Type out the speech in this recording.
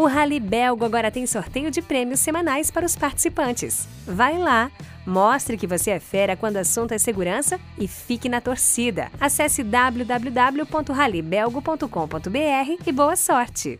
O Rally Belgo agora tem sorteio de prêmios semanais para os participantes. Vai lá, mostre que você é fera quando o assunto é segurança e fique na torcida. Acesse www.rallybelgo.com.br e boa sorte!